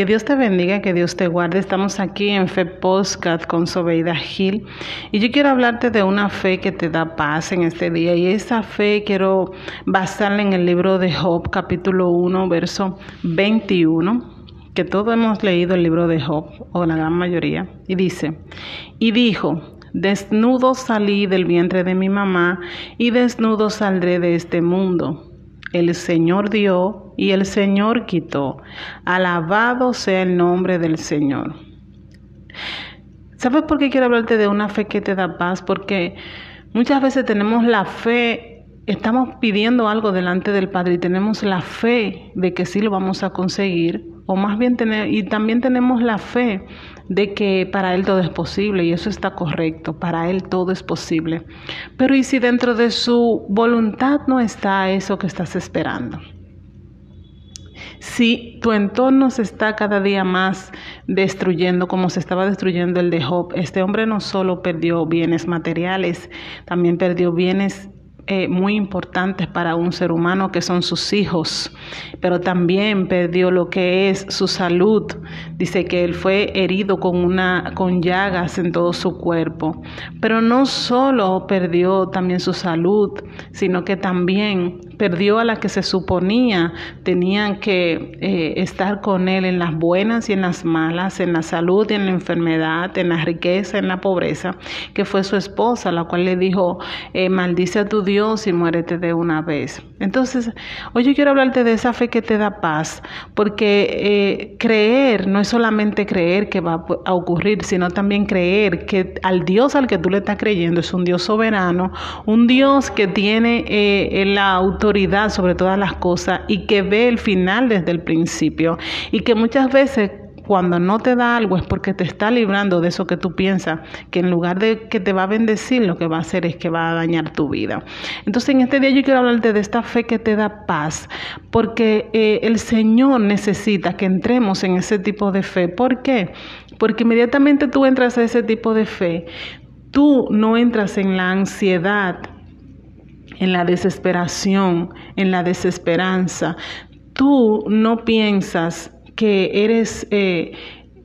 Que Dios te bendiga, que Dios te guarde. Estamos aquí en Fe Postcat con Sobeida Gil. Y yo quiero hablarte de una fe que te da paz en este día. Y esa fe quiero basarla en el libro de Job capítulo 1 verso 21 que todos hemos leído el libro de Job o la gran mayoría. Y dice y dijo desnudo salí del vientre de mi mamá y desnudo saldré de este mundo. El Señor dio y el Señor quitó. Alabado sea el nombre del Señor. ¿Sabes por qué quiero hablarte de una fe que te da paz? Porque muchas veces tenemos la fe, estamos pidiendo algo delante del Padre y tenemos la fe de que sí lo vamos a conseguir, o más bien tener, y también tenemos la fe de que para Él todo es posible y eso está correcto, para Él todo es posible. Pero ¿y si dentro de su voluntad no está eso que estás esperando? Si tu entorno se está cada día más destruyendo como se estaba destruyendo el de Job, este hombre no solo perdió bienes materiales, también perdió bienes eh, muy importantes para un ser humano que son sus hijos, pero también perdió lo que es su salud. Dice que él fue herido con una con llagas en todo su cuerpo, pero no solo perdió también su salud, sino que también perdió a la que se suponía tenían que eh, estar con él en las buenas y en las malas, en la salud y en la enfermedad, en la riqueza, en la pobreza, que fue su esposa, la cual le dijo, eh, maldice a tu Dios y muérete de una vez. Entonces, hoy yo quiero hablarte de esa fe que te da paz, porque eh, creer no es solamente creer que va a ocurrir, sino también creer que al Dios al que tú le estás creyendo es un Dios soberano, un Dios que tiene la autoridad sobre todas las cosas y que ve el final desde el principio y que muchas veces cuando no te da algo es porque te está librando de eso que tú piensas, que en lugar de que te va a bendecir, lo que va a hacer es que va a dañar tu vida. Entonces en este día yo quiero hablarte de esta fe que te da paz, porque eh, el Señor necesita que entremos en ese tipo de fe. ¿Por qué? Porque inmediatamente tú entras a ese tipo de fe, tú no entras en la ansiedad, en la desesperación, en la desesperanza. Tú no piensas que eres eh,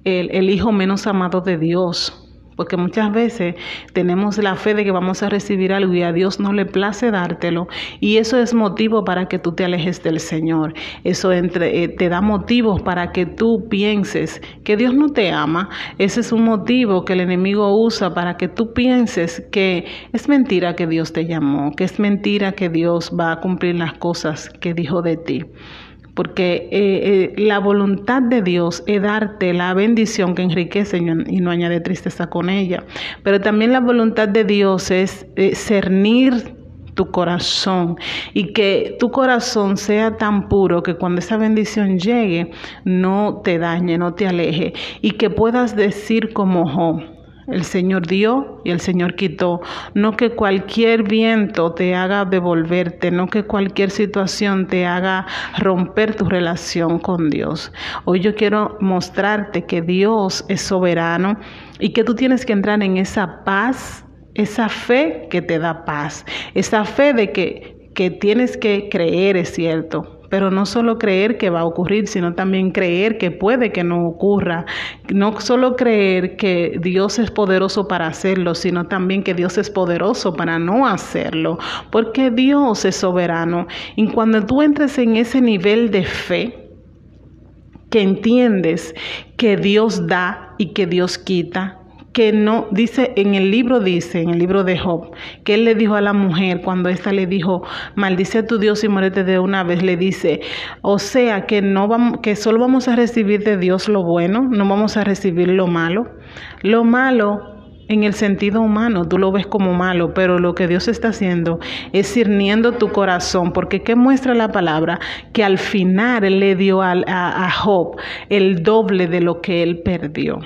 el, el hijo menos amado de Dios porque muchas veces tenemos la fe de que vamos a recibir algo y a Dios no le place dártelo y eso es motivo para que tú te alejes del Señor. Eso entre, eh, te da motivos para que tú pienses que Dios no te ama. Ese es un motivo que el enemigo usa para que tú pienses que es mentira que Dios te llamó, que es mentira que Dios va a cumplir las cosas que dijo de ti porque eh, eh, la voluntad de Dios es darte la bendición que enriquece y no añade tristeza con ella. Pero también la voluntad de Dios es eh, cernir tu corazón y que tu corazón sea tan puro que cuando esa bendición llegue no te dañe, no te aleje y que puedas decir como Job el Señor dio y el Señor quitó. No que cualquier viento te haga devolverte, no que cualquier situación te haga romper tu relación con Dios. Hoy yo quiero mostrarte que Dios es soberano y que tú tienes que entrar en esa paz, esa fe que te da paz, esa fe de que, que tienes que creer, es cierto, pero no solo creer que va a ocurrir, sino también creer que puede que no ocurra. No solo creer que Dios es poderoso para hacerlo, sino también que Dios es poderoso para no hacerlo, porque Dios es soberano. Y cuando tú entres en ese nivel de fe, que entiendes que Dios da y que Dios quita, que no, dice, en el libro dice, en el libro de Job, que él le dijo a la mujer cuando ésta le dijo, maldice a tu Dios y muérete de una vez, le dice, o sea que no vamos, que solo vamos a recibir de Dios lo bueno, no vamos a recibir lo malo. Lo malo en el sentido humano, tú lo ves como malo, pero lo que Dios está haciendo es sirniendo tu corazón, porque ¿qué muestra la palabra? Que al final le dio a, a Job el doble de lo que él perdió.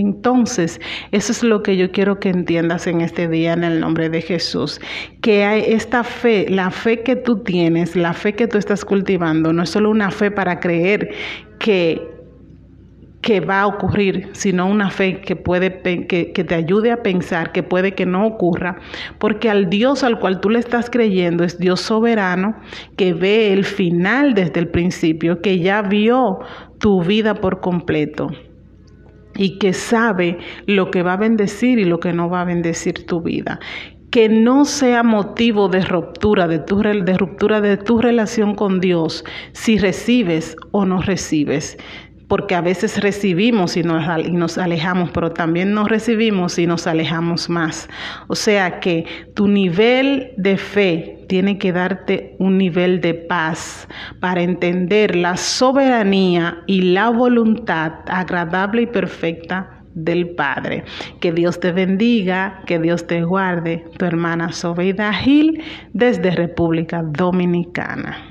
Entonces, eso es lo que yo quiero que entiendas en este día en el nombre de Jesús, que hay esta fe, la fe que tú tienes, la fe que tú estás cultivando, no es solo una fe para creer que que va a ocurrir, sino una fe que puede que, que, te ayude a pensar que puede que no ocurra, porque al Dios al cual tú le estás creyendo es Dios soberano que ve el final desde el principio, que ya vio tu vida por completo y que sabe lo que va a bendecir y lo que no va a bendecir tu vida. Que no sea motivo de ruptura de tu, de ruptura de tu relación con Dios si recibes o no recibes porque a veces recibimos y nos, y nos, alejamos, pero también nos recibimos y nos alejamos más. O sea que tu nivel de fe tiene que darte un nivel de paz para entender la soberanía y la voluntad agradable y perfecta del Padre. Que Dios te bendiga, que Dios te guarde. Tu hermana Sobeida Gil desde República Dominicana.